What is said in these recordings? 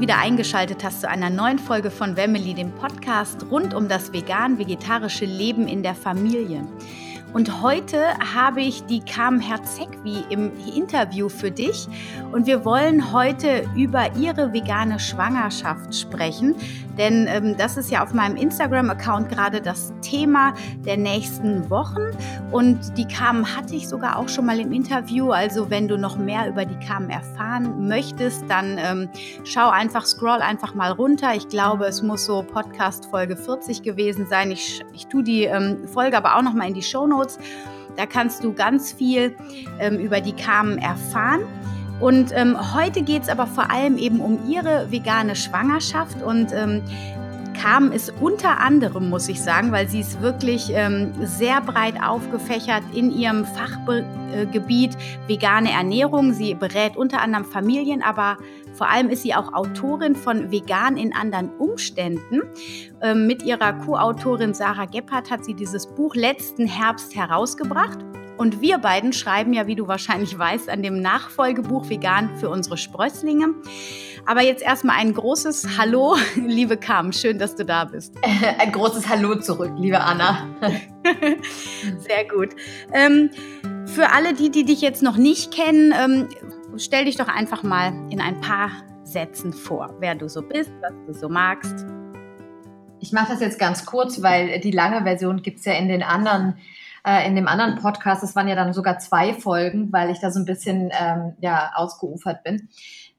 Wieder eingeschaltet hast zu einer neuen Folge von Wemmeli, dem Podcast rund um das vegan-vegetarische Leben in der Familie. Und heute habe ich die Carmen Herzegwi im Interview für dich. Und wir wollen heute über ihre vegane Schwangerschaft sprechen. Denn ähm, das ist ja auf meinem Instagram-Account gerade das Thema der nächsten Wochen. Und die Carmen hatte ich sogar auch schon mal im Interview. Also wenn du noch mehr über die Carmen erfahren möchtest, dann ähm, schau einfach, scroll einfach mal runter. Ich glaube, es muss so Podcast Folge 40 gewesen sein. Ich, ich tue die ähm, Folge aber auch noch mal in die Show Notes Notes. Da kannst du ganz viel ähm, über die Kamen erfahren. Und ähm, heute geht es aber vor allem eben um ihre vegane Schwangerschaft und ähm, Carmen ist unter anderem, muss ich sagen, weil sie ist wirklich ähm, sehr breit aufgefächert in ihrem Fachgebiet vegane Ernährung. Sie berät unter anderem Familien, aber vor allem ist sie auch Autorin von Vegan in anderen Umständen. Ähm, mit ihrer Co-Autorin Sarah Gebhardt hat sie dieses Buch letzten Herbst herausgebracht. Und wir beiden schreiben ja, wie du wahrscheinlich weißt, an dem Nachfolgebuch Vegan für unsere Sprösslinge. Aber jetzt erstmal ein großes Hallo, liebe Carmen. Schön, dass du da bist. Ein großes Hallo zurück, liebe Anna. Sehr gut. Ähm, für alle, die, die dich jetzt noch nicht kennen, ähm, stell dich doch einfach mal in ein paar Sätzen vor, wer du so bist, was du so magst. Ich mache das jetzt ganz kurz, weil die lange Version gibt es ja in den anderen, äh, in dem anderen Podcast. Das waren ja dann sogar zwei Folgen, weil ich da so ein bisschen ähm, ja, ausgeufert bin.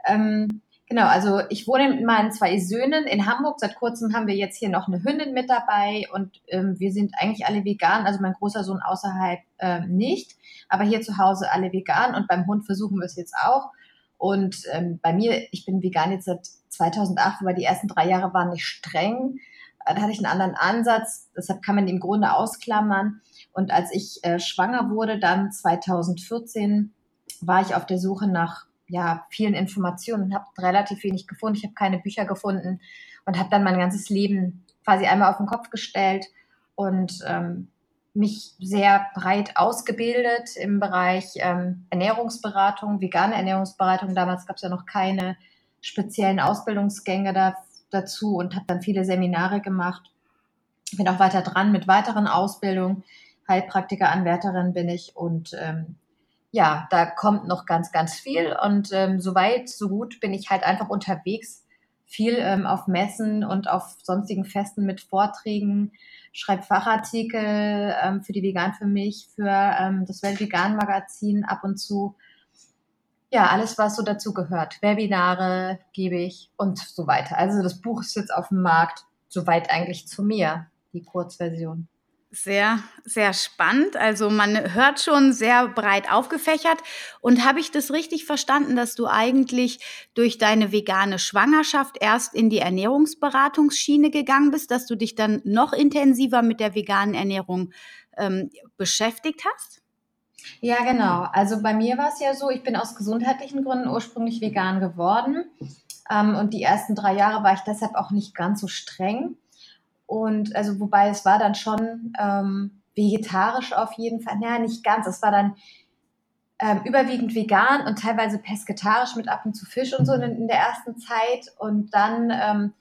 Ähm, genau, also ich wohne mit meinen zwei Söhnen in Hamburg. Seit kurzem haben wir jetzt hier noch eine Hündin mit dabei und ähm, wir sind eigentlich alle vegan. Also mein großer Sohn außerhalb äh, nicht aber hier zu Hause alle vegan und beim Hund versuchen wir es jetzt auch. Und ähm, bei mir, ich bin vegan jetzt seit 2008, aber die ersten drei Jahre waren nicht streng. Da hatte ich einen anderen Ansatz, deshalb kann man im Grunde ausklammern. Und als ich äh, schwanger wurde, dann 2014, war ich auf der Suche nach ja, vielen Informationen und habe relativ wenig gefunden. Ich habe keine Bücher gefunden und habe dann mein ganzes Leben quasi einmal auf den Kopf gestellt und ähm, mich sehr breit ausgebildet im Bereich ähm, Ernährungsberatung, vegane Ernährungsberatung. Damals gab es ja noch keine speziellen Ausbildungsgänge da, dazu und habe dann viele Seminare gemacht. Bin auch weiter dran mit weiteren Ausbildungen. Heilpraktiker-Anwärterin bin ich und ähm, ja, da kommt noch ganz, ganz viel und ähm, so weit, so gut bin ich halt einfach unterwegs, viel ähm, auf Messen und auf sonstigen Festen mit Vorträgen, schreibe Fachartikel ähm, für die Vegan für mich, für ähm, das Weltvegan Magazin ab und zu. Ja, alles, was so dazu gehört. Webinare gebe ich und so weiter. Also das Buch ist jetzt auf dem Markt, soweit eigentlich zu mir, die Kurzversion. Sehr, sehr spannend. Also man hört schon sehr breit aufgefächert. Und habe ich das richtig verstanden, dass du eigentlich durch deine vegane Schwangerschaft erst in die Ernährungsberatungsschiene gegangen bist, dass du dich dann noch intensiver mit der veganen Ernährung ähm, beschäftigt hast? Ja, genau. Also bei mir war es ja so, ich bin aus gesundheitlichen Gründen ursprünglich vegan geworden. Ähm, und die ersten drei Jahre war ich deshalb auch nicht ganz so streng. Und also, wobei es war dann schon ähm, vegetarisch auf jeden Fall. Naja, nicht ganz. Es war dann ähm, überwiegend vegan und teilweise pesketarisch mit ab und zu Fisch und so in, in der ersten Zeit. Und dann ähm,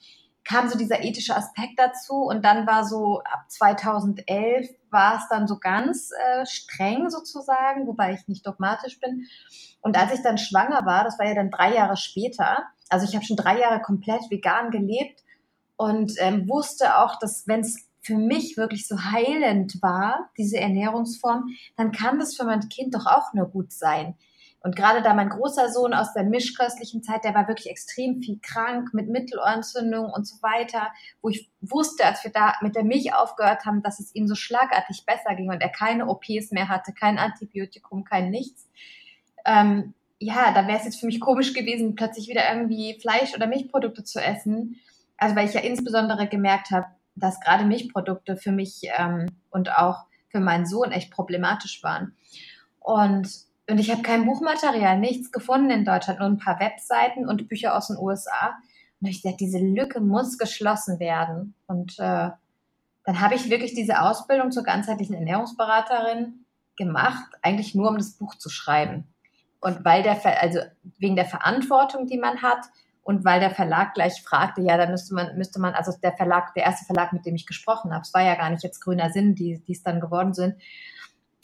kam so dieser ethische Aspekt dazu. Und dann war so ab 2011 war es dann so ganz äh, streng sozusagen, wobei ich nicht dogmatisch bin. Und als ich dann schwanger war, das war ja dann drei Jahre später, also ich habe schon drei Jahre komplett vegan gelebt und ähm, wusste auch, dass wenn es für mich wirklich so heilend war, diese Ernährungsform, dann kann das für mein Kind doch auch nur gut sein. Und gerade da mein großer Sohn aus der mischköstlichen Zeit, der war wirklich extrem viel krank mit Mittelohrentzündung und so weiter, wo ich wusste, als wir da mit der Milch aufgehört haben, dass es ihm so schlagartig besser ging und er keine OPs mehr hatte, kein Antibiotikum, kein nichts. Ähm, ja, da wäre es jetzt für mich komisch gewesen, plötzlich wieder irgendwie Fleisch oder Milchprodukte zu essen also weil ich ja insbesondere gemerkt habe, dass gerade Milchprodukte für mich ähm, und auch für meinen Sohn echt problematisch waren. Und, und ich habe kein Buchmaterial, nichts gefunden in Deutschland, nur ein paar Webseiten und Bücher aus den USA. Und ich dachte, diese Lücke muss geschlossen werden. Und äh, dann habe ich wirklich diese Ausbildung zur ganzheitlichen Ernährungsberaterin gemacht, eigentlich nur um das Buch zu schreiben. Und weil der, also wegen der Verantwortung, die man hat Und weil der Verlag gleich fragte, ja, da müsste man, müsste man, also der Verlag, der erste Verlag, mit dem ich gesprochen habe, es war ja gar nicht jetzt grüner Sinn, die, die es dann geworden sind,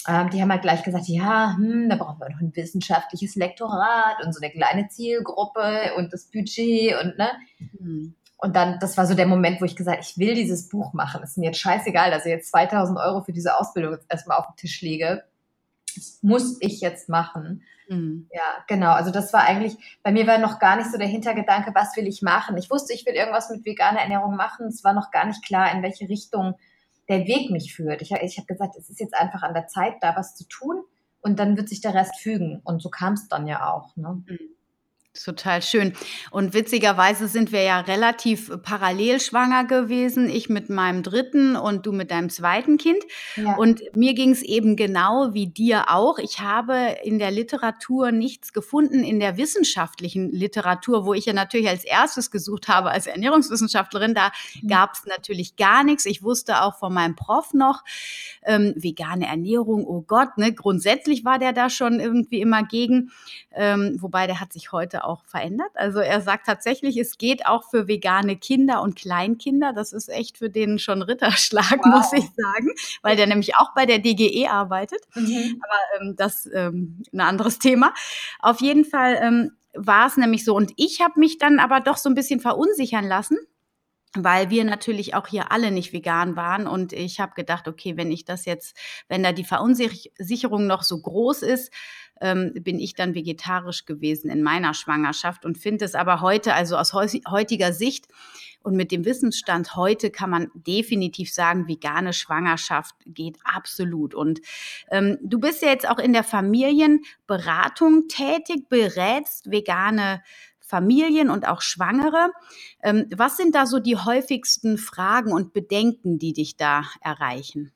ähm, die haben halt gleich gesagt, ja, hm, da brauchen wir noch ein wissenschaftliches Lektorat und so eine kleine Zielgruppe und das Budget und ne. Mhm. Und dann, das war so der Moment, wo ich gesagt, ich will dieses Buch machen. Es ist mir jetzt scheißegal, dass ich jetzt 2000 Euro für diese Ausbildung jetzt erstmal auf den Tisch lege. Das muss ich jetzt machen. Mhm. Ja, genau. Also das war eigentlich, bei mir war noch gar nicht so der Hintergedanke, was will ich machen. Ich wusste, ich will irgendwas mit veganer Ernährung machen. Es war noch gar nicht klar, in welche Richtung der Weg mich führt. Ich, ich habe gesagt, es ist jetzt einfach an der Zeit, da was zu tun und dann wird sich der Rest fügen. Und so kam es dann ja auch. Ne? Mhm. Total schön. Und witzigerweise sind wir ja relativ parallel schwanger gewesen. Ich mit meinem dritten und du mit deinem zweiten Kind. Ja. Und mir ging es eben genau wie dir auch. Ich habe in der Literatur nichts gefunden, in der wissenschaftlichen Literatur, wo ich ja natürlich als erstes gesucht habe als Ernährungswissenschaftlerin. Da mhm. gab es natürlich gar nichts. Ich wusste auch von meinem Prof noch, ähm, vegane Ernährung, oh Gott, ne? grundsätzlich war der da schon irgendwie immer gegen. Ähm, wobei der hat sich heute auch verändert. Also er sagt tatsächlich, es geht auch für vegane Kinder und Kleinkinder. Das ist echt für den schon Ritterschlag, wow. muss ich sagen, weil der nämlich auch bei der DGE arbeitet. Mhm. Aber ähm, das ähm, ein anderes Thema. Auf jeden Fall ähm, war es nämlich so. Und ich habe mich dann aber doch so ein bisschen verunsichern lassen weil wir natürlich auch hier alle nicht vegan waren und ich habe gedacht, okay, wenn ich das jetzt, wenn da die Verunsicherung noch so groß ist, ähm, bin ich dann vegetarisch gewesen in meiner Schwangerschaft und finde es aber heute, also aus heutiger Sicht und mit dem Wissensstand heute kann man definitiv sagen, vegane Schwangerschaft geht absolut. Und ähm, du bist ja jetzt auch in der Familienberatung tätig, berätst vegane Familien und auch Schwangere. Ähm, was sind da so die häufigsten Fragen und Bedenken, die dich da erreichen?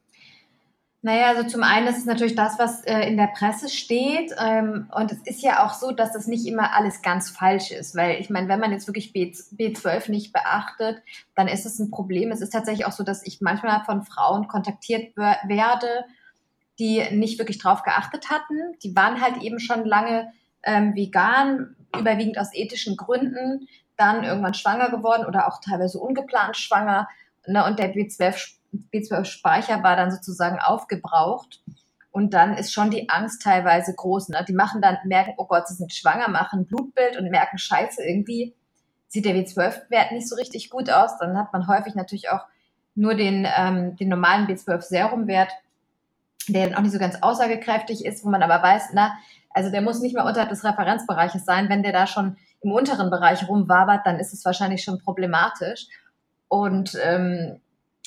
Naja, also zum einen ist es natürlich das, was äh, in der Presse steht. Ähm, und es ist ja auch so, dass das nicht immer alles ganz falsch ist. Weil ich meine, wenn man jetzt wirklich B, B12 nicht beachtet, dann ist es ein Problem. Es ist tatsächlich auch so, dass ich manchmal von Frauen kontaktiert werde, die nicht wirklich drauf geachtet hatten. Die waren halt eben schon lange ähm, vegan, überwiegend aus ethischen Gründen, dann irgendwann schwanger geworden oder auch teilweise ungeplant schwanger. Ne, und der B12 B12-Speicher war dann sozusagen aufgebraucht. Und dann ist schon die Angst teilweise groß. Ne? Die machen dann, merken, oh Gott, sie sind schwanger, machen Blutbild und merken, scheiße, irgendwie sieht der B12-Wert nicht so richtig gut aus. Dann hat man häufig natürlich auch nur den, ähm, den normalen B12-Serumwert, der dann auch nicht so ganz aussagekräftig ist, wo man aber weiß, na, also der muss nicht mehr unterhalb des Referenzbereiches sein. Wenn der da schon im unteren Bereich rumwabert, dann ist es wahrscheinlich schon problematisch. Und ähm,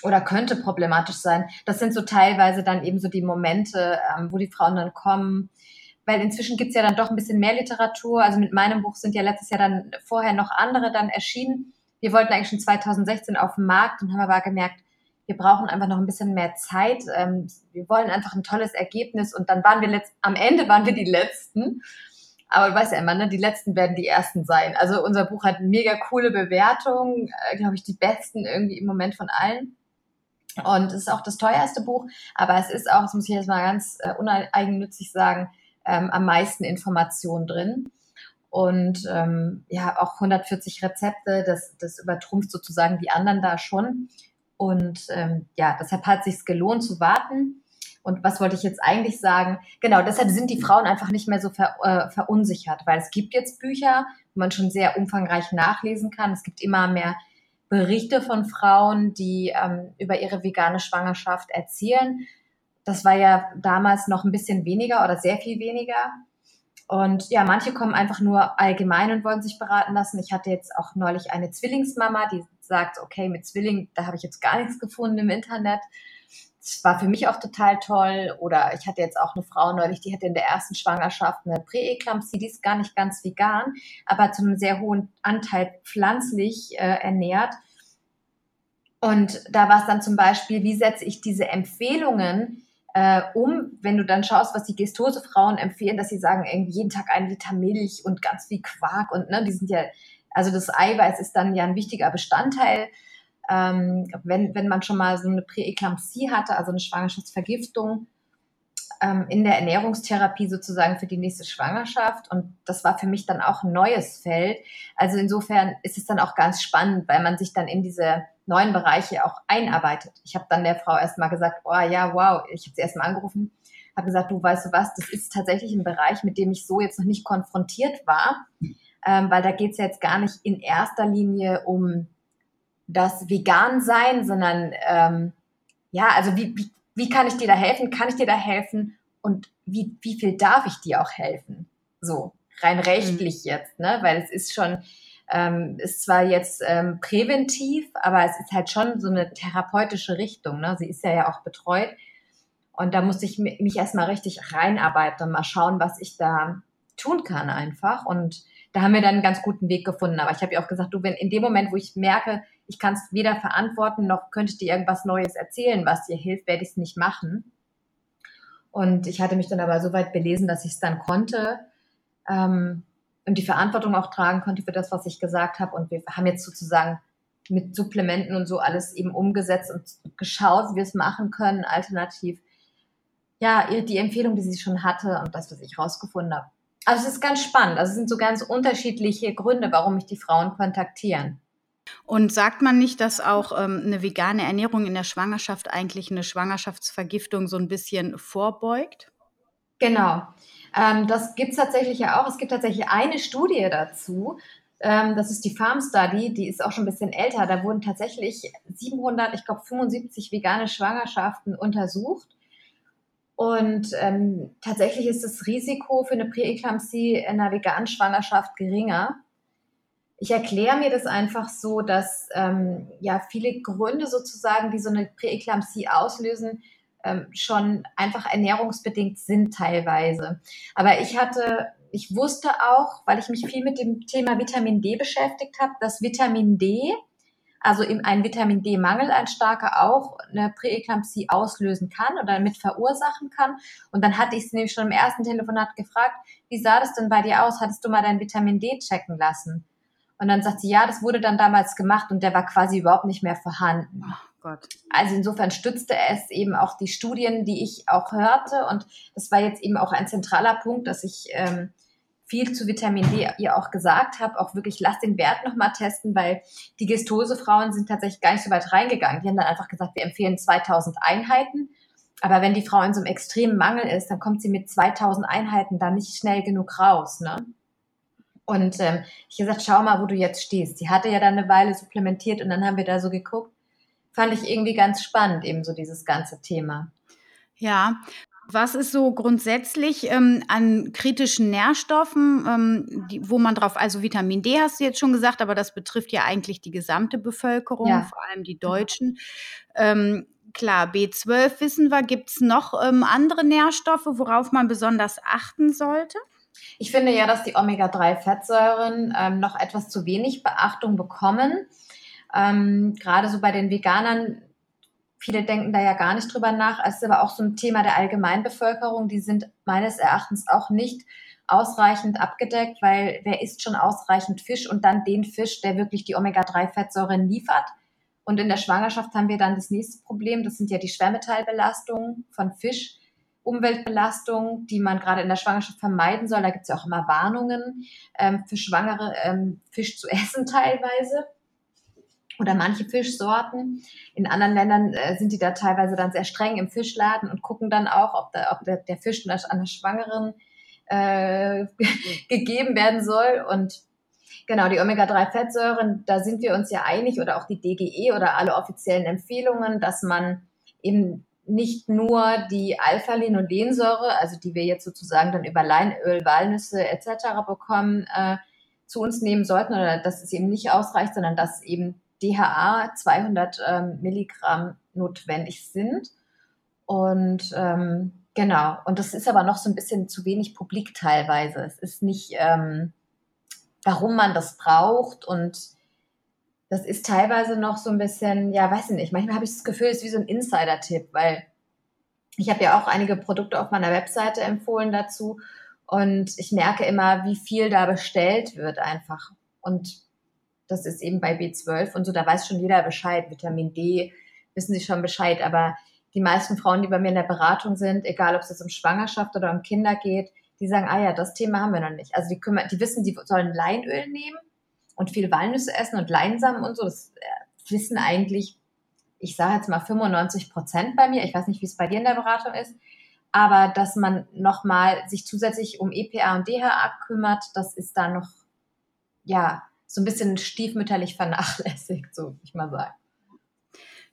oder könnte problematisch sein. Das sind so teilweise dann eben so die Momente, ähm, wo die Frauen dann kommen. Weil inzwischen gibt's ja dann doch ein bisschen mehr Literatur. Also mit meinem Buch sind ja letztes Jahr dann vorher noch andere dann erschienen. Wir wollten eigentlich schon 2016 auf den Markt und haben aber gemerkt, wir brauchen einfach noch ein bisschen mehr Zeit. Ähm, wir wollen einfach ein tolles Ergebnis und dann waren wir letzt, am Ende waren wir die Letzten. Aber du weißt ja immer, ne, die Letzten werden die Ersten sein. Also unser Buch hat mega coole Bewertungen, äh, glaube ich, die besten irgendwie im Moment von allen. Und es ist auch das teuerste Buch, aber es ist auch, das muss ich jetzt mal ganz äh, uneigennützig sagen, ähm, am meisten Informationen drin. Und ähm, ja, auch 140 Rezepte, das, das übertrumpft sozusagen die anderen da schon. Und ähm, ja, deshalb hat es sich gelohnt zu warten. Und was wollte ich jetzt eigentlich sagen? Genau, deshalb sind die Frauen einfach nicht mehr so ver, äh, verunsichert, weil es gibt jetzt Bücher, wo man schon sehr umfangreich nachlesen kann. Es gibt immer mehr Berichte von Frauen, die ähm, über ihre vegane Schwangerschaft erzählen. Das war ja damals noch ein bisschen weniger oder sehr viel weniger. Und ja, manche kommen einfach nur allgemein und wollen sich beraten lassen. Ich hatte jetzt auch neulich eine Zwillingsmama, die sagt, okay, mit Zwilling, da habe ich jetzt gar nichts gefunden im Internet das war für mich auch total toll. Oder ich hatte jetzt auch eine Frau neulich, die hatte in der ersten Schwangerschaft eine Präeklampsie, die ist gar nicht ganz vegan, aber zu einem sehr hohen Anteil pflanzlich äh, ernährt. Und da war es dann zum Beispiel, wie setze ich diese Empfehlungen äh, um, wenn du dann schaust, was die Gestose-Frauen empfehlen, dass sie sagen, irgendwie jeden Tag ein Liter Milch und ganz viel Quark und ne, die sind ja, also das Eiweiß ist dann ja ein wichtiger Bestandteil ähm, wenn, wenn man schon mal so eine Präeklampsie hatte, also eine Schwangerschaftsvergiftung, ähm, in der Ernährungstherapie sozusagen für die nächste Schwangerschaft. Und das war für mich dann auch ein neues Feld. Also insofern ist es dann auch ganz spannend, weil man sich dann in diese neuen Bereiche auch einarbeitet. Ich habe dann der Frau erstmal gesagt, oh ja, wow, ich habe sie erstmal angerufen, habe gesagt, du weißt du was, das ist tatsächlich ein Bereich, mit dem ich so jetzt noch nicht konfrontiert war, ähm, weil da geht es ja jetzt gar nicht in erster Linie um das Vegan-Sein, sondern ähm, ja, also wie, wie, wie kann ich dir da helfen? Kann ich dir da helfen? Und wie, wie viel darf ich dir auch helfen? So, rein rechtlich mhm. jetzt, ne? Weil es ist schon, ähm, ist zwar jetzt ähm, präventiv, aber es ist halt schon so eine therapeutische Richtung. Ne? Sie ist ja ja auch betreut. Und da musste ich mich erstmal richtig reinarbeiten und mal schauen, was ich da tun kann einfach. Und da haben wir dann einen ganz guten Weg gefunden. Aber ich habe ja auch gesagt, du, wenn in dem Moment, wo ich merke, ich kann es weder verantworten, noch könnte ich dir irgendwas Neues erzählen, was dir hilft, werde ich es nicht machen. Und ich hatte mich dann aber so weit belesen, dass ich es dann konnte ähm, und die Verantwortung auch tragen konnte für das, was ich gesagt habe. Und wir haben jetzt sozusagen mit Supplementen und so alles eben umgesetzt und geschaut, wie wir es machen können, alternativ. Ja, die Empfehlung, die sie schon hatte und das, was ich rausgefunden habe. Also es ist ganz spannend. Also es sind so ganz unterschiedliche Gründe, warum mich die Frauen kontaktieren. Und sagt man nicht, dass auch ähm, eine vegane Ernährung in der Schwangerschaft eigentlich eine Schwangerschaftsvergiftung so ein bisschen vorbeugt? Genau. Ähm, das gibt es tatsächlich ja auch. Es gibt tatsächlich eine Studie dazu. Ähm, das ist die Farm Study, die ist auch schon ein bisschen älter. Da wurden tatsächlich 700, ich glaube 75 vegane Schwangerschaften untersucht. Und ähm, tatsächlich ist das Risiko für eine Präeklampsie in einer veganen Schwangerschaft geringer ich erkläre mir das einfach so, dass ähm, ja viele Gründe sozusagen, die so eine Präeklampsie auslösen, ähm, schon einfach ernährungsbedingt sind teilweise. Aber ich hatte, ich wusste auch, weil ich mich viel mit dem Thema Vitamin D beschäftigt habe, dass Vitamin D, also ein Vitamin D-Mangel, ein starker auch eine Präeklampsie auslösen kann oder mit verursachen kann. Und dann hatte ich es nämlich schon im ersten Telefonat gefragt, wie sah das denn bei dir aus? Hattest du mal dein Vitamin D checken lassen? Und dann sagt sie, ja, das wurde dann damals gemacht und der war quasi überhaupt nicht mehr vorhanden. Oh Gott. Also insofern stützte es eben auch die Studien, die ich auch hörte. Und das war jetzt eben auch ein zentraler Punkt, dass ich ähm, viel zu Vitamin D ihr auch gesagt habe, auch wirklich lass den Wert nochmal testen, weil die Gestose-Frauen sind tatsächlich gar nicht so weit reingegangen. Die haben dann einfach gesagt, wir empfehlen 2000 Einheiten. Aber wenn die Frau in so einem extremen Mangel ist, dann kommt sie mit 2000 Einheiten da nicht schnell genug raus. Ne? Und ähm, ich gesagt, schau mal, wo du jetzt stehst. Die hatte ja dann eine Weile supplementiert und dann haben wir da so geguckt. Fand ich irgendwie ganz spannend, eben so dieses ganze Thema. Ja, was ist so grundsätzlich ähm, an kritischen Nährstoffen, ähm, die, wo man drauf, also Vitamin D hast du jetzt schon gesagt, aber das betrifft ja eigentlich die gesamte Bevölkerung, ja. vor allem die Deutschen. Ähm, klar, B12 wissen wir. Gibt es noch ähm, andere Nährstoffe, worauf man besonders achten sollte? Ich finde ja, dass die Omega-3-Fettsäuren ähm, noch etwas zu wenig Beachtung bekommen. Ähm, Gerade so bei den Veganern, viele denken da ja gar nicht drüber nach. Es ist aber auch so ein Thema der Allgemeinbevölkerung. Die sind meines Erachtens auch nicht ausreichend abgedeckt, weil wer isst schon ausreichend Fisch und dann den Fisch, der wirklich die Omega-3-Fettsäuren liefert. Und in der Schwangerschaft haben wir dann das nächste Problem. Das sind ja die Schwermetallbelastungen von Fisch Umweltbelastung, die man gerade in der Schwangerschaft vermeiden soll. Da gibt es ja auch immer Warnungen ähm, für Schwangere, ähm, Fisch zu essen teilweise oder manche Fischsorten. In anderen Ländern äh, sind die da teilweise dann sehr streng im Fischladen und gucken dann auch, ob, da, ob der, der Fisch an der Schwangeren äh, gegeben werden soll. Und genau, die Omega-3-Fettsäuren, da sind wir uns ja einig oder auch die DGE oder alle offiziellen Empfehlungen, dass man eben nicht nur die Alpha-Linolensäure, also die wir jetzt sozusagen dann über Leinöl, Walnüsse etc. bekommen, äh, zu uns nehmen sollten oder dass es eben nicht ausreicht, sondern dass eben DHA 200 ähm, Milligramm notwendig sind. Und ähm, genau, und das ist aber noch so ein bisschen zu wenig publik teilweise. Es ist nicht, ähm, warum man das braucht und das ist teilweise noch so ein bisschen, ja, weiß ich nicht, manchmal habe ich das Gefühl, es ist wie so ein Insider-Tipp, weil ich habe ja auch einige Produkte auf meiner Webseite empfohlen dazu und ich merke immer, wie viel da bestellt wird einfach. Und das ist eben bei B12 und so, da weiß schon jeder Bescheid. Vitamin D wissen sie schon Bescheid, aber die meisten Frauen, die bei mir in der Beratung sind, egal ob es jetzt um Schwangerschaft oder um Kinder geht, die sagen, ah ja, das Thema haben wir noch nicht. Also die, kümmern, die wissen, die sollen Leinöl nehmen und viel Walnüsse essen und Leinsamen und so. Das äh, wissen eigentlich, ich sage jetzt mal 95 Prozent bei mir. Ich weiß nicht, wie es bei dir in der Beratung ist. Aber dass man nochmal sich zusätzlich um EPA und DHA kümmert, das ist da noch, ja, so ein bisschen stiefmütterlich vernachlässigt, so würde ich mal sagen.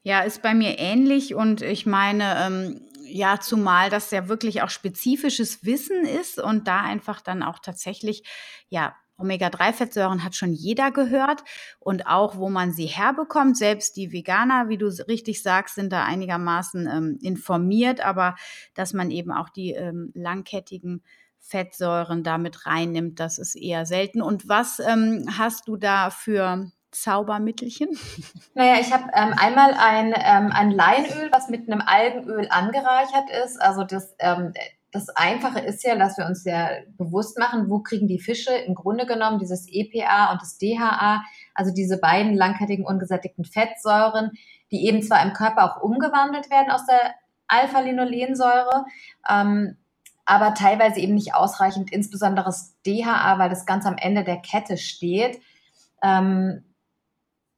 Ja, ist bei mir ähnlich und ich meine, ähm, ja, zumal das ja wirklich auch spezifisches Wissen ist und da einfach dann auch tatsächlich, ja, Omega-3-Fettsäuren hat schon jeder gehört und auch, wo man sie herbekommt. Selbst die Veganer, wie du richtig sagst, sind da einigermaßen ähm, informiert, aber dass man eben auch die ähm, langkettigen Fettsäuren damit reinnimmt, das ist eher selten. Und was ähm, hast du da für Zaubermittelchen? Naja, ich habe ähm, einmal ein, ähm, ein Leinöl, was mit einem Algenöl angereichert ist. Also das, ähm, das Einfache ist ja, dass wir uns ja bewusst machen, wo kriegen die Fische im Grunde genommen dieses EPA und das DHA, also diese beiden langkettigen ungesättigten Fettsäuren, die eben zwar im Körper auch umgewandelt werden aus der Alpha-Linolensäure, ähm, aber teilweise eben nicht ausreichend, insbesondere das DHA, weil das ganz am Ende der Kette steht. Ähm,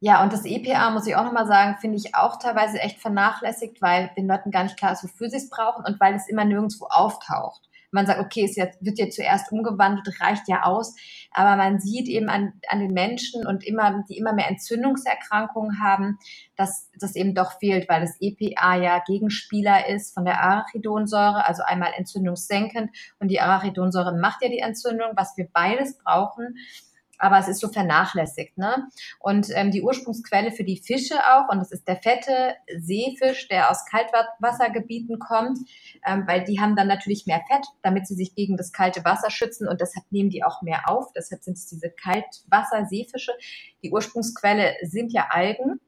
ja, und das EPA, muss ich auch nochmal sagen, finde ich auch teilweise echt vernachlässigt, weil den Leuten gar nicht klar ist, wofür sie es brauchen und weil es immer nirgendwo auftaucht. Man sagt, okay, es wird ja zuerst umgewandelt, reicht ja aus. Aber man sieht eben an, an den Menschen und immer, die immer mehr Entzündungserkrankungen haben, dass das eben doch fehlt, weil das EPA ja Gegenspieler ist von der Arachidonsäure, also einmal entzündungssenkend und die Arachidonsäure macht ja die Entzündung, was wir beides brauchen aber es ist so vernachlässigt. Ne? Und ähm, die Ursprungsquelle für die Fische auch, und das ist der fette Seefisch, der aus Kaltwassergebieten kommt, ähm, weil die haben dann natürlich mehr Fett, damit sie sich gegen das kalte Wasser schützen und deshalb nehmen die auch mehr auf. Deshalb sind es diese Kaltwasser-Seefische. Die Ursprungsquelle sind ja Algen.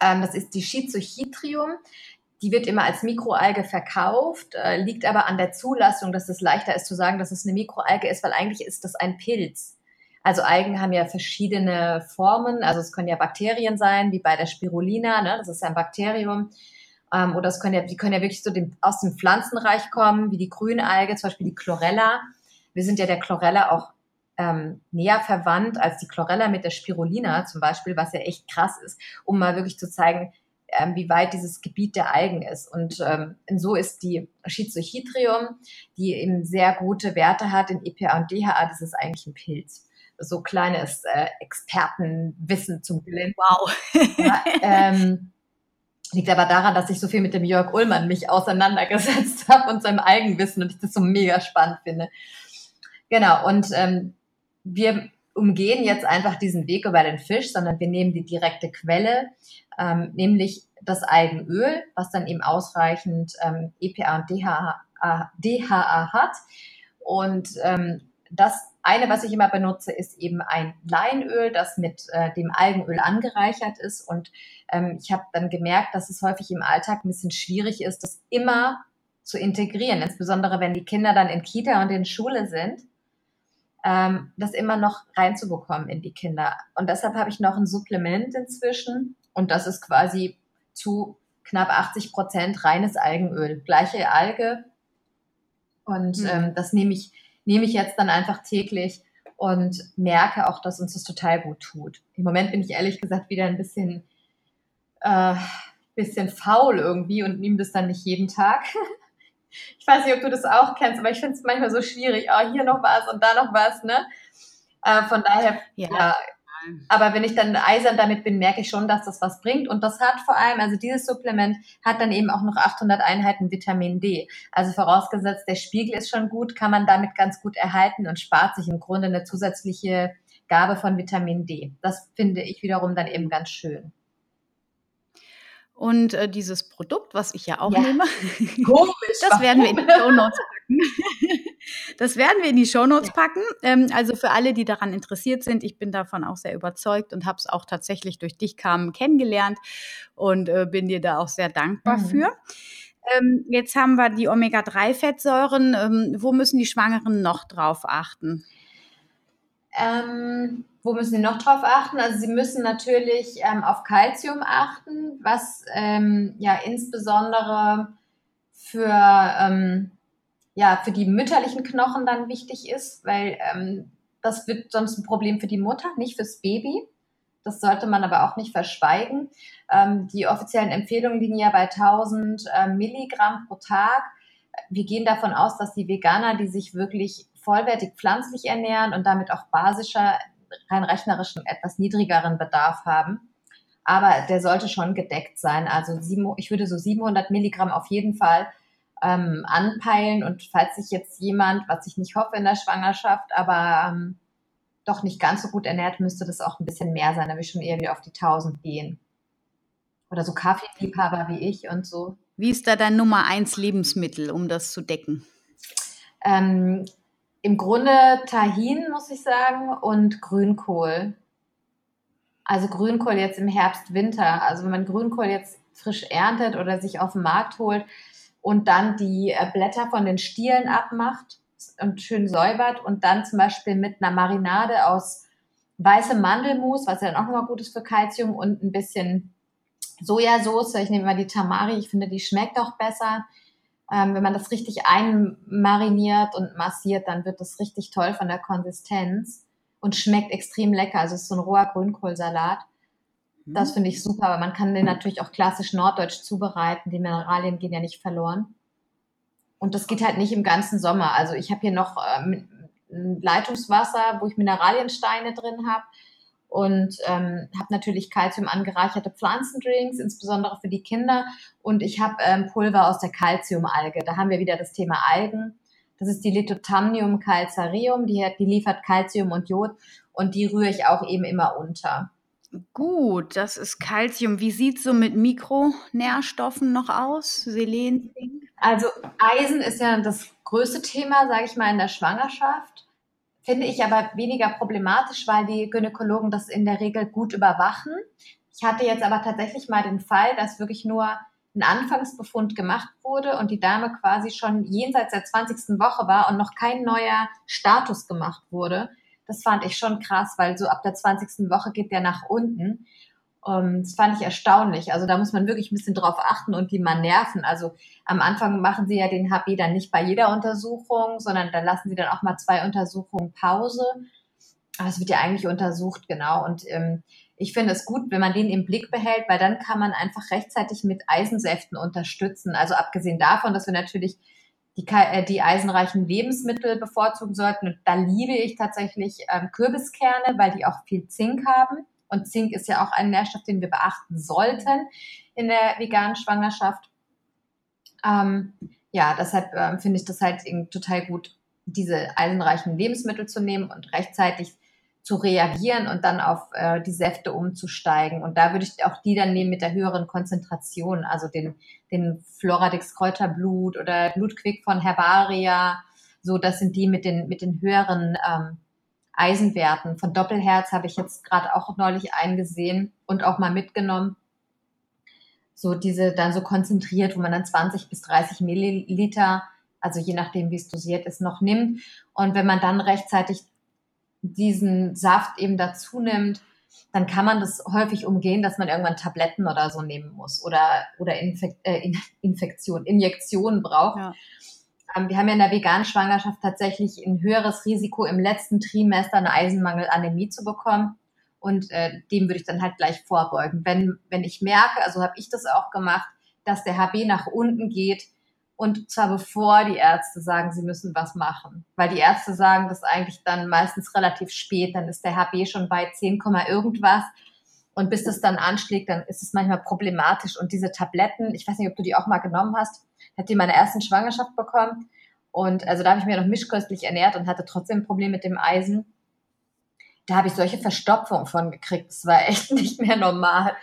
Ähm, das ist die Schizochitrium. Die wird immer als Mikroalge verkauft, äh, liegt aber an der Zulassung, dass es leichter ist zu sagen, dass es eine Mikroalge ist, weil eigentlich ist das ein Pilz. Also Algen haben ja verschiedene Formen. Also es können ja Bakterien sein, wie bei der Spirulina, ne? das ist ja ein Bakterium. Ähm, oder es können ja, die können ja wirklich so dem, aus dem Pflanzenreich kommen, wie die Grünalge, zum Beispiel die Chlorella. Wir sind ja der Chlorella auch ähm, näher verwandt als die Chlorella mit der Spirulina zum Beispiel, was ja echt krass ist, um mal wirklich zu zeigen, ähm, wie weit dieses Gebiet der Algen ist. Und ähm, so ist die Schizochitrium, die eben sehr gute Werte hat in EPA und DHA, das ist eigentlich ein Pilz so kleines äh, Expertenwissen zum Glück. Wow. ja, ähm, liegt aber daran, dass ich so viel mit dem Jörg Ullmann mich auseinandergesetzt habe und seinem Eigenwissen und ich das so mega spannend finde. Genau, und ähm, wir umgehen jetzt einfach diesen Weg über den Fisch, sondern wir nehmen die direkte Quelle, ähm, nämlich das Algenöl, was dann eben ausreichend ähm, EPA und DHA, DHA hat. Und ähm, das eine, was ich immer benutze, ist eben ein Leinöl, das mit äh, dem Algenöl angereichert ist. Und ähm, ich habe dann gemerkt, dass es häufig im Alltag ein bisschen schwierig ist, das immer zu integrieren, insbesondere wenn die Kinder dann in Kita und in Schule sind, ähm, das immer noch reinzubekommen in die Kinder. Und deshalb habe ich noch ein Supplement inzwischen und das ist quasi zu knapp 80 Prozent reines Algenöl, gleiche Alge. Und mhm. ähm, das nehme ich nehme ich jetzt dann einfach täglich und merke auch, dass uns das total gut tut. Im Moment bin ich ehrlich gesagt wieder ein bisschen, äh, bisschen faul irgendwie und nehme das dann nicht jeden Tag. ich weiß nicht, ob du das auch kennst, aber ich finde es manchmal so schwierig. Oh, hier noch was und da noch was, ne? Äh, von daher, ja. ja aber wenn ich dann eisern damit bin, merke ich schon, dass das was bringt. Und das hat vor allem, also dieses Supplement hat dann eben auch noch 800 Einheiten Vitamin D. Also vorausgesetzt, der Spiegel ist schon gut, kann man damit ganz gut erhalten und spart sich im Grunde eine zusätzliche Gabe von Vitamin D. Das finde ich wiederum dann eben ganz schön. Und äh, dieses Produkt, was ich ja auch ja. nehme, Komisch, das warum? werden wir in die Show Notes packen. das werden wir in die Show Notes ja. packen. Ähm, also für alle, die daran interessiert sind, ich bin davon auch sehr überzeugt und habe es auch tatsächlich durch dich kamen kennengelernt und äh, bin dir da auch sehr dankbar mhm. für. Ähm, jetzt haben wir die Omega-3-Fettsäuren. Ähm, wo müssen die Schwangeren noch drauf achten? Ähm, wo müssen Sie noch drauf achten? Also Sie müssen natürlich ähm, auf Kalzium achten, was ähm, ja insbesondere für, ähm, ja, für die mütterlichen Knochen dann wichtig ist, weil ähm, das wird sonst ein Problem für die Mutter, nicht fürs Baby. Das sollte man aber auch nicht verschweigen. Ähm, die offiziellen Empfehlungen liegen ja bei 1000 äh, Milligramm pro Tag. Wir gehen davon aus, dass die Veganer, die sich wirklich vollwertig pflanzlich ernähren und damit auch basischer, rein rechnerischen, etwas niedrigeren Bedarf haben. Aber der sollte schon gedeckt sein. Also sieben, ich würde so 700 Milligramm auf jeden Fall ähm, anpeilen. Und falls sich jetzt jemand, was ich nicht hoffe in der Schwangerschaft, aber ähm, doch nicht ganz so gut ernährt, müsste das auch ein bisschen mehr sein. Da will ich schon eher wieder auf die 1000 gehen. Oder so Kaffeeliebhaber wie ich und so. Wie ist da dein Nummer eins Lebensmittel, um das zu decken? Ähm, Im Grunde Tahin, muss ich sagen, und Grünkohl. Also Grünkohl jetzt im Herbst, Winter. Also wenn man Grünkohl jetzt frisch erntet oder sich auf dem Markt holt und dann die äh, Blätter von den Stielen abmacht und schön säubert und dann zum Beispiel mit einer Marinade aus weißem Mandelmus, was ja dann auch nochmal gut ist für Kalzium und ein bisschen Sojasauce. Ich nehme mal die Tamari, ich finde, die schmeckt auch besser. Ähm, wenn man das richtig einmariniert und massiert, dann wird das richtig toll von der Konsistenz und schmeckt extrem lecker. Also es ist so ein roher Grünkohlsalat. Das mhm. finde ich super, aber man kann den natürlich auch klassisch norddeutsch zubereiten. Die Mineralien gehen ja nicht verloren. Und das geht halt nicht im ganzen Sommer. Also ich habe hier noch ähm, Leitungswasser, wo ich Mineraliensteine drin habe und ähm, habe natürlich Kalzium angereicherte Pflanzendrinks, insbesondere für die Kinder. Und ich habe ähm, Pulver aus der Calciumalge. Da haben wir wieder das Thema Algen. Das ist die Lithotamnium calcareum, die, die liefert Calcium und Jod und die rühre ich auch eben immer unter. Gut, das ist Calcium. Wie sieht es so mit Mikronährstoffen noch aus? Selen? Also Eisen ist ja das größte Thema, sage ich mal, in der Schwangerschaft. Finde ich aber weniger problematisch, weil die Gynäkologen das in der Regel gut überwachen. Ich hatte jetzt aber tatsächlich mal den Fall, dass wirklich nur ein Anfangsbefund gemacht wurde und die Dame quasi schon jenseits der 20. Woche war und noch kein neuer Status gemacht wurde. Das fand ich schon krass, weil so ab der 20. Woche geht der nach unten. Um, ähm, das fand ich erstaunlich. Also da muss man wirklich ein bisschen drauf achten und die mal nerven. Also am Anfang machen sie ja den HB dann nicht bei jeder Untersuchung, sondern da lassen sie dann auch mal zwei Untersuchungen Pause. Aber es wird ja eigentlich untersucht, genau. Und ähm, ich finde es gut, wenn man den im Blick behält, weil dann kann man einfach rechtzeitig mit Eisensäften unterstützen. Also abgesehen davon, dass wir natürlich die, äh, die eisenreichen Lebensmittel bevorzugen sollten. Und da liebe ich tatsächlich ähm, Kürbiskerne, weil die auch viel Zink haben. Und Zink ist ja auch ein Nährstoff, den wir beachten sollten in der veganen Schwangerschaft. Ähm, ja, deshalb ähm, finde ich das halt total gut, diese eisenreichen Lebensmittel zu nehmen und rechtzeitig zu reagieren und dann auf äh, die Säfte umzusteigen. Und da würde ich auch die dann nehmen mit der höheren Konzentration, also den, den Floradix Kräuterblut oder Blutquick von Herbaria. So, das sind die mit den, mit den höheren ähm, Eisenwerten. Von Doppelherz habe ich jetzt gerade auch neulich eingesehen und auch mal mitgenommen. So diese dann so konzentriert, wo man dann 20 bis 30 Milliliter, also je nachdem, wie es dosiert ist, noch nimmt. Und wenn man dann rechtzeitig diesen Saft eben dazu nimmt, dann kann man das häufig umgehen, dass man irgendwann Tabletten oder so nehmen muss oder, oder Infek äh, Infektion, Injektionen braucht. Ja. Ähm, wir haben ja in der veganen Schwangerschaft tatsächlich ein höheres Risiko, im letzten Trimester eine Eisenmangelanämie zu bekommen. Und äh, dem würde ich dann halt gleich vorbeugen. Wenn, wenn ich merke, also habe ich das auch gemacht, dass der HB nach unten geht, und zwar bevor die Ärzte sagen, sie müssen was machen. Weil die Ärzte sagen das eigentlich dann meistens relativ spät. Dann ist der HB schon bei 10, irgendwas. Und bis das dann anschlägt, dann ist es manchmal problematisch. Und diese Tabletten, ich weiß nicht, ob du die auch mal genommen hast, hat die meine ersten Schwangerschaft bekommen. Und also da habe ich mir noch mischköstlich ernährt und hatte trotzdem ein Problem mit dem Eisen. Da habe ich solche Verstopfung von gekriegt. Das war echt nicht mehr normal.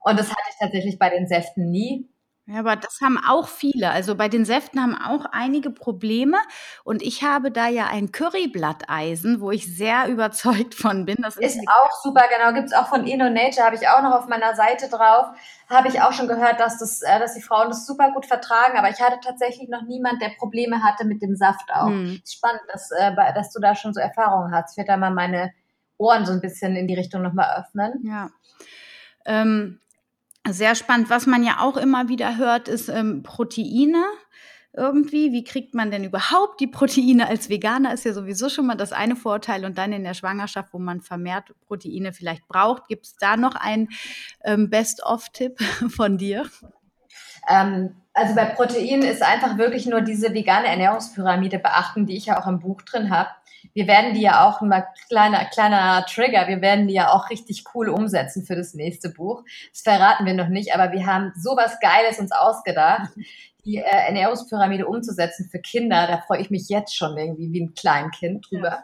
Und das hatte ich tatsächlich bei den Säften nie. Ja, aber das haben auch viele. Also bei den Säften haben auch einige Probleme. Und ich habe da ja ein Curryblatteisen, wo ich sehr überzeugt von bin. Das ist, ist auch super, genau. Gibt es auch von Inno Nature, habe ich auch noch auf meiner Seite drauf. Habe ich auch schon gehört, dass, das, äh, dass die Frauen das super gut vertragen. Aber ich hatte tatsächlich noch niemand, der Probleme hatte mit dem Saft auch. Hm. Spannend, dass, äh, dass du da schon so Erfahrungen hast. Ich werde da mal meine Ohren so ein bisschen in die Richtung nochmal öffnen. Ja. Ähm, sehr spannend. Was man ja auch immer wieder hört, ist ähm, Proteine irgendwie. Wie kriegt man denn überhaupt die Proteine als Veganer? Ist ja sowieso schon mal das eine Vorteil. Und dann in der Schwangerschaft, wo man vermehrt Proteine vielleicht braucht, gibt es da noch einen ähm, Best-of-Tipp von dir? Ähm, also bei Proteinen ist einfach wirklich nur diese vegane Ernährungspyramide beachten, die ich ja auch im Buch drin habe. Wir werden die ja auch, mal kleiner, kleiner Trigger, wir werden die ja auch richtig cool umsetzen für das nächste Buch. Das verraten wir noch nicht, aber wir haben sowas Geiles uns ausgedacht, die äh, Ernährungspyramide umzusetzen für Kinder. Da freue ich mich jetzt schon irgendwie wie ein Kleinkind drüber. Ja.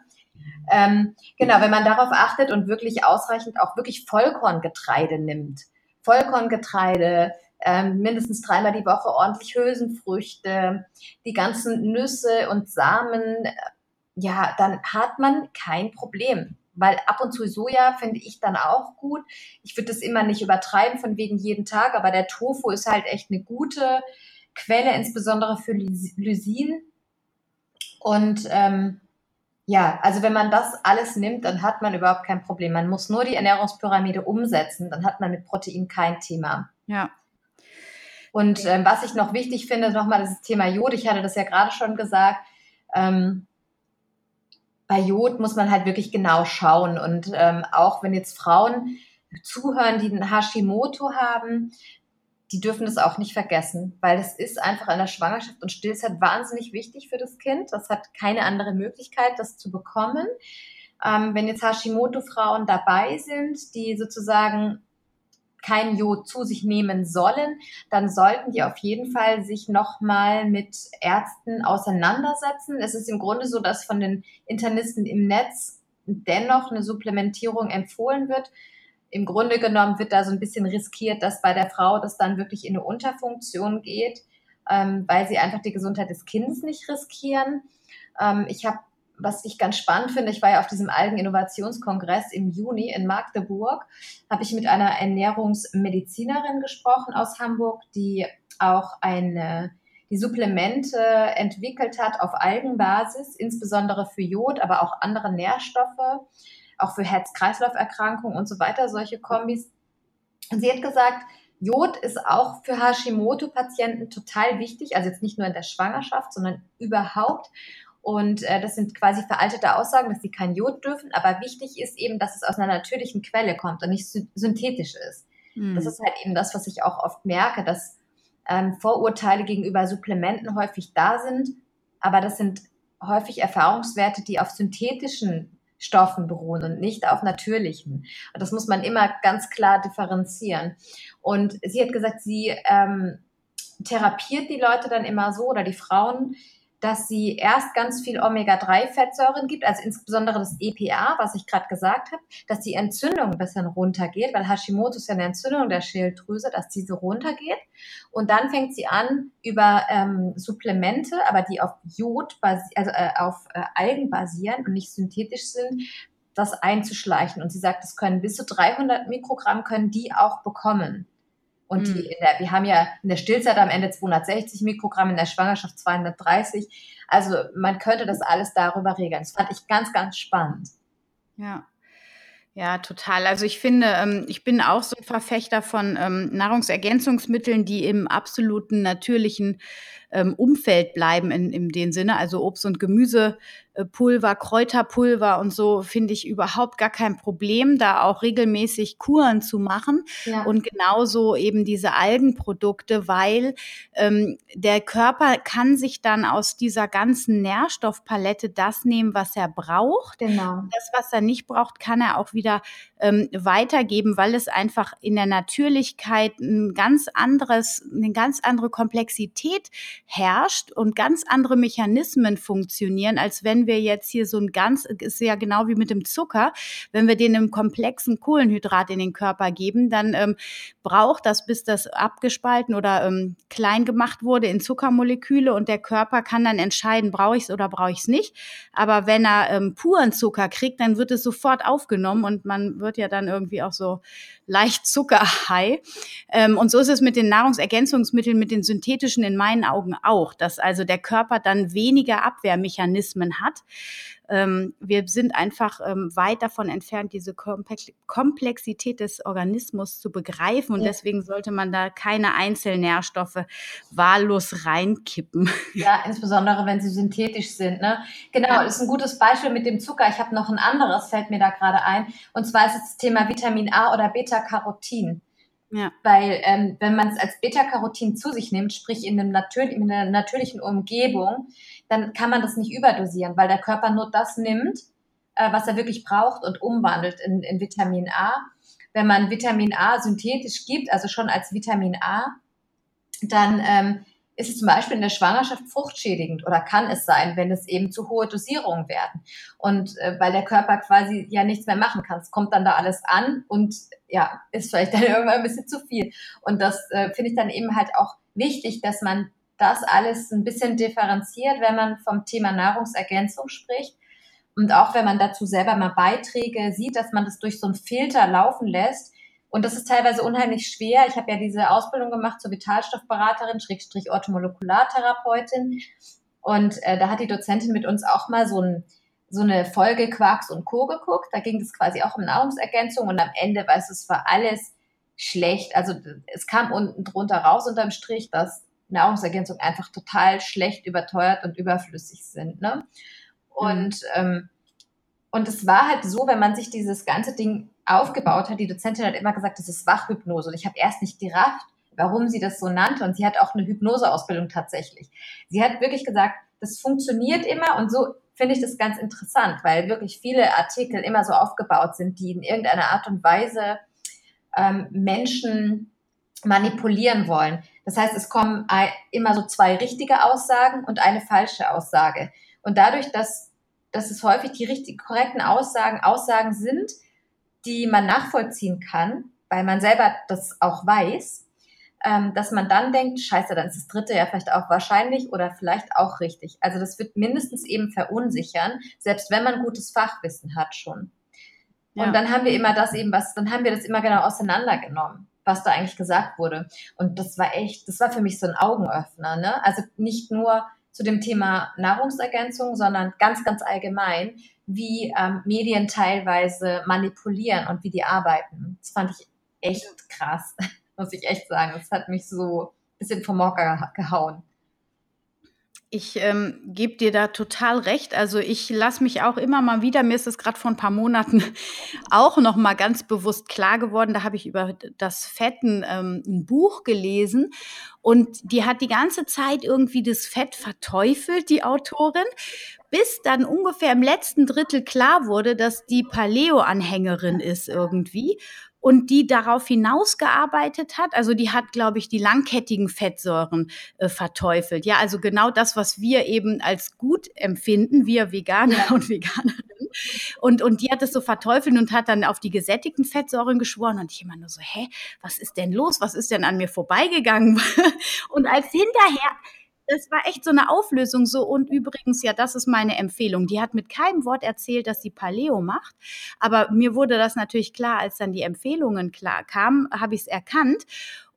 Ähm, genau, wenn man darauf achtet und wirklich ausreichend auch wirklich Vollkorngetreide nimmt. Vollkorngetreide, ähm, mindestens dreimal die Woche ordentlich Hülsenfrüchte, die ganzen Nüsse und Samen, ja, dann hat man kein Problem. Weil ab und zu Soja finde ich dann auch gut. Ich würde das immer nicht übertreiben von wegen jeden Tag, aber der Tofu ist halt echt eine gute Quelle, insbesondere für Lysin. Und ähm, ja, also wenn man das alles nimmt, dann hat man überhaupt kein Problem. Man muss nur die Ernährungspyramide umsetzen, dann hat man mit Protein kein Thema. Ja. Und ähm, was ich noch wichtig finde, nochmal das Thema Jod. Ich hatte das ja gerade schon gesagt. Ähm, bei Jod muss man halt wirklich genau schauen. Und ähm, auch wenn jetzt Frauen zuhören, die einen Hashimoto haben, die dürfen das auch nicht vergessen, weil es ist einfach in der Schwangerschaft und Stillzeit wahnsinnig wichtig für das Kind. Das hat keine andere Möglichkeit, das zu bekommen. Ähm, wenn jetzt Hashimoto-Frauen dabei sind, die sozusagen kein Jod zu sich nehmen sollen, dann sollten die auf jeden Fall sich nochmal mit Ärzten auseinandersetzen. Es ist im Grunde so, dass von den Internisten im Netz dennoch eine Supplementierung empfohlen wird. Im Grunde genommen wird da so ein bisschen riskiert, dass bei der Frau das dann wirklich in eine Unterfunktion geht, ähm, weil sie einfach die Gesundheit des Kindes nicht riskieren. Ähm, ich habe was ich ganz spannend finde, ich war ja auf diesem Algen-Innovationskongress im Juni in Magdeburg, habe ich mit einer Ernährungsmedizinerin gesprochen aus Hamburg, die auch eine, die Supplemente entwickelt hat auf Algenbasis, insbesondere für Jod, aber auch andere Nährstoffe, auch für Herz-Kreislauf-Erkrankungen und so weiter, solche Kombis. Und sie hat gesagt, Jod ist auch für Hashimoto-Patienten total wichtig, also jetzt nicht nur in der Schwangerschaft, sondern überhaupt. Und äh, das sind quasi veraltete Aussagen, dass sie kein Jod dürfen. Aber wichtig ist eben, dass es aus einer natürlichen Quelle kommt und nicht synthetisch ist. Mhm. Das ist halt eben das, was ich auch oft merke, dass ähm, Vorurteile gegenüber Supplementen häufig da sind. Aber das sind häufig Erfahrungswerte, die auf synthetischen Stoffen beruhen und nicht auf natürlichen. Und das muss man immer ganz klar differenzieren. Und sie hat gesagt, sie ähm, therapiert die Leute dann immer so oder die Frauen, dass sie erst ganz viel Omega-3-Fettsäuren gibt, also insbesondere das EPA, was ich gerade gesagt habe, dass die Entzündung ein bisschen runtergeht, weil Hashimoto ist ja eine Entzündung der Schilddrüse, dass diese runtergeht. Und dann fängt sie an, über ähm, Supplemente, aber die auf Jod, also äh, auf äh, Algen basieren und nicht synthetisch sind, das einzuschleichen. Und sie sagt, es können bis zu 300 Mikrogramm können die auch bekommen. Und mhm. der, wir haben ja in der Stillzeit am Ende 260 Mikrogramm, in der Schwangerschaft 230. Also man könnte das alles darüber regeln. Das fand ich ganz, ganz spannend. Ja. Ja, total. Also ich finde, ähm, ich bin auch so ein Verfechter von ähm, Nahrungsergänzungsmitteln, die im absoluten natürlichen ähm, Umfeld bleiben in, in dem Sinne. Also Obst- und Gemüsepulver, Kräuterpulver und so finde ich überhaupt gar kein Problem, da auch regelmäßig Kuren zu machen. Ja. Und genauso eben diese Algenprodukte, weil ähm, der Körper kann sich dann aus dieser ganzen Nährstoffpalette das nehmen, was er braucht. Genau. Das, was er nicht braucht, kann er auch wieder ähm, weitergeben, weil es einfach in der Natürlichkeit ein ganz anderes, eine ganz andere Komplexität herrscht und ganz andere Mechanismen funktionieren, als wenn wir jetzt hier so ein ganz, ist ja genau wie mit dem Zucker, wenn wir den im komplexen Kohlenhydrat in den Körper geben, dann ähm, braucht das, bis das abgespalten oder ähm, klein gemacht wurde in Zuckermoleküle und der Körper kann dann entscheiden, brauche ich es oder brauche ich es nicht. Aber wenn er ähm, puren Zucker kriegt, dann wird es sofort aufgenommen und man wird ja dann irgendwie auch so leicht zuckerhigh. Ähm, und so ist es mit den Nahrungsergänzungsmitteln, mit den synthetischen in meinen Augen auch, dass also der Körper dann weniger Abwehrmechanismen hat Ähm, wir sind einfach ähm, weit davon entfernt, diese Komplexität des Organismus zu begreifen. Und ja. deswegen sollte man da keine Einzelnährstoffe wahllos reinkippen. Ja, insbesondere wenn sie synthetisch sind. Ne? Genau, ja. das ist ein gutes Beispiel mit dem Zucker. Ich habe noch ein anderes, fällt mir da gerade ein. Und zwar ist es das Thema Vitamin A oder Beta-Carotin. Ja. Weil ähm, wenn man es als Beta-Carotin zu sich nimmt, sprich in, einem natür in einer natürlichen Umgebung, dann kann man das nicht überdosieren, weil der Körper nur das nimmt, äh, was er wirklich braucht und umwandelt in, in Vitamin A. Wenn man Vitamin A synthetisch gibt, also schon als Vitamin A, dann ähm, ist es zum Beispiel in der Schwangerschaft fruchtschädigend oder kann es sein, wenn es eben zu hohe Dosierungen werden. Und äh, weil der Körper quasi ja nichts mehr machen kann. Es kommt dann da alles an und ja, ist vielleicht dann irgendwann ein bisschen zu viel. Und das äh, finde ich dann eben halt auch wichtig, dass man das alles ein bisschen differenziert, wenn man vom Thema Nahrungsergänzung spricht. Und auch wenn man dazu selber mal Beiträge sieht, dass man das durch so einen Filter laufen lässt, und das ist teilweise unheimlich schwer. Ich habe ja diese Ausbildung gemacht zur Vitalstoffberaterin, Schrägstrich Orthomolekulartherapeutin. Und äh, da hat die Dozentin mit uns auch mal so, ein, so eine Folge Quarks und Co. geguckt. Da ging es quasi auch um Nahrungsergänzung und am Ende war es, es war alles schlecht. Also es kam unten drunter raus unterm Strich, dass Nahrungsergänzung einfach total schlecht überteuert und überflüssig sind. Ne? Und, mhm. ähm, und es war halt so, wenn man sich dieses ganze Ding aufgebaut hat. Die Dozentin hat immer gesagt, das ist Wachhypnose. Und ich habe erst nicht gerafft, warum sie das so nannte. Und sie hat auch eine Hypnoseausbildung tatsächlich. Sie hat wirklich gesagt, das funktioniert immer und so finde ich das ganz interessant, weil wirklich viele Artikel immer so aufgebaut sind, die in irgendeiner Art und Weise ähm, Menschen manipulieren wollen. Das heißt, es kommen immer so zwei richtige Aussagen und eine falsche Aussage. Und dadurch, dass, dass es häufig die richtig korrekten Aussagen Aussagen sind, die man nachvollziehen kann, weil man selber das auch weiß, ähm, dass man dann denkt, scheiße, dann ist das dritte ja vielleicht auch wahrscheinlich oder vielleicht auch richtig. Also das wird mindestens eben verunsichern, selbst wenn man gutes Fachwissen hat schon. Ja. Und dann haben wir immer das eben, was, dann haben wir das immer genau auseinandergenommen, was da eigentlich gesagt wurde. Und das war echt, das war für mich so ein Augenöffner, ne? Also nicht nur zu dem Thema Nahrungsergänzung, sondern ganz, ganz allgemein, wie ähm, Medien teilweise manipulieren und wie die arbeiten. Das fand ich echt krass, muss ich echt sagen. Das hat mich so ein bisschen vom Mocker gehauen. Ich ähm, gebe dir da total recht. Also ich lasse mich auch immer mal wieder, mir ist es gerade vor ein paar Monaten auch noch mal ganz bewusst klar geworden, da habe ich über das Fetten ähm, ein Buch gelesen und die hat die ganze Zeit irgendwie das Fett verteufelt, die Autorin, bis dann ungefähr im letzten Drittel klar wurde, dass die Paleo-Anhängerin ist irgendwie und die darauf hinausgearbeitet hat. Also die hat, glaube ich, die langkettigen Fettsäuren äh, verteufelt. Ja, also genau das, was wir eben als gut empfinden, wir Veganer und Veganerinnen. Und, und die hat es so verteufelt und hat dann auf die gesättigten Fettsäuren geschworen. Und ich immer nur so, hä, was ist denn los? Was ist denn an mir vorbeigegangen? und als hinterher das war echt so eine Auflösung so. Und übrigens, ja, das ist meine Empfehlung. Die hat mit keinem Wort erzählt, dass sie Paleo macht. Aber mir wurde das natürlich klar, als dann die Empfehlungen klar kamen, habe ich es erkannt.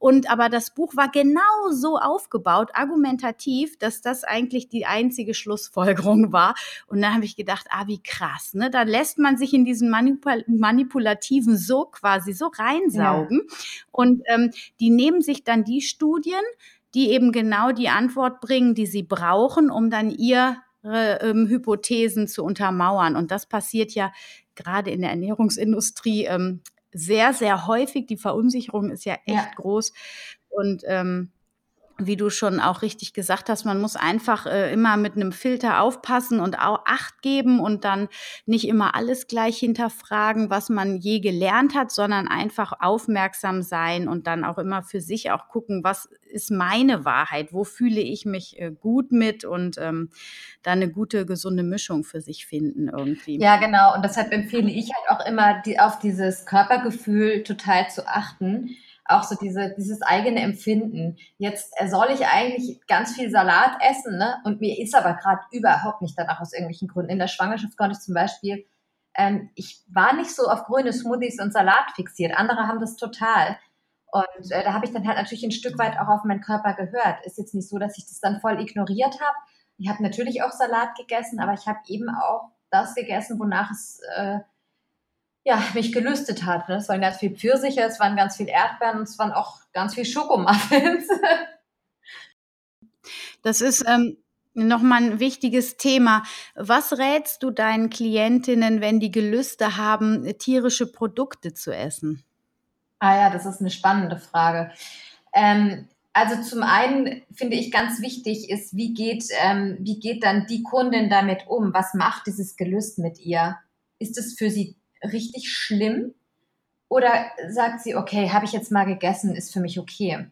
Und aber das Buch war genau so aufgebaut, argumentativ, dass das eigentlich die einzige Schlussfolgerung war. Und dann habe ich gedacht, ah, wie krass, ne? Da lässt man sich in diesen Manipul manipulativen so quasi so reinsaugen. Ja. Und ähm, die nehmen sich dann die Studien, die eben genau die Antwort bringen, die sie brauchen, um dann ihre ähm, Hypothesen zu untermauern. Und das passiert ja gerade in der Ernährungsindustrie ähm, sehr, sehr häufig. Die Verunsicherung ist ja echt ja. groß. Und ähm, wie du schon auch richtig gesagt hast, man muss einfach äh, immer mit einem Filter aufpassen und auch Acht geben und dann nicht immer alles gleich hinterfragen, was man je gelernt hat, sondern einfach aufmerksam sein und dann auch immer für sich auch gucken, was ist meine Wahrheit, wo fühle ich mich äh, gut mit und ähm, da eine gute, gesunde Mischung für sich finden irgendwie. Ja, genau. Und deshalb empfehle ich halt auch immer, die, auf dieses Körpergefühl total zu achten auch so diese, dieses eigene Empfinden. Jetzt äh, soll ich eigentlich ganz viel Salat essen, ne? Und mir ist aber gerade überhaupt nicht danach aus irgendwelchen Gründen. In der Schwangerschaft konnte ich zum Beispiel, ähm, ich war nicht so auf grüne Smoothies und Salat fixiert. Andere haben das total. Und äh, da habe ich dann halt natürlich ein Stück weit auch auf meinen Körper gehört. Ist jetzt nicht so, dass ich das dann voll ignoriert habe. Ich habe natürlich auch Salat gegessen, aber ich habe eben auch das gegessen, wonach es äh, ja, mich gelüstet hat. Ne? Es waren ganz viel Pfirsiche, es waren ganz viel Erdbeeren, es waren auch ganz viel Schokomuffins. Das ist ähm, nochmal ein wichtiges Thema. Was rätst du deinen Klientinnen, wenn die Gelüste haben, tierische Produkte zu essen? Ah ja, das ist eine spannende Frage. Ähm, also zum einen finde ich ganz wichtig ist, wie geht, ähm, wie geht dann die Kundin damit um? Was macht dieses Gelüst mit ihr? Ist es für sie richtig schlimm? Oder sagt sie, okay, habe ich jetzt mal gegessen, ist für mich okay?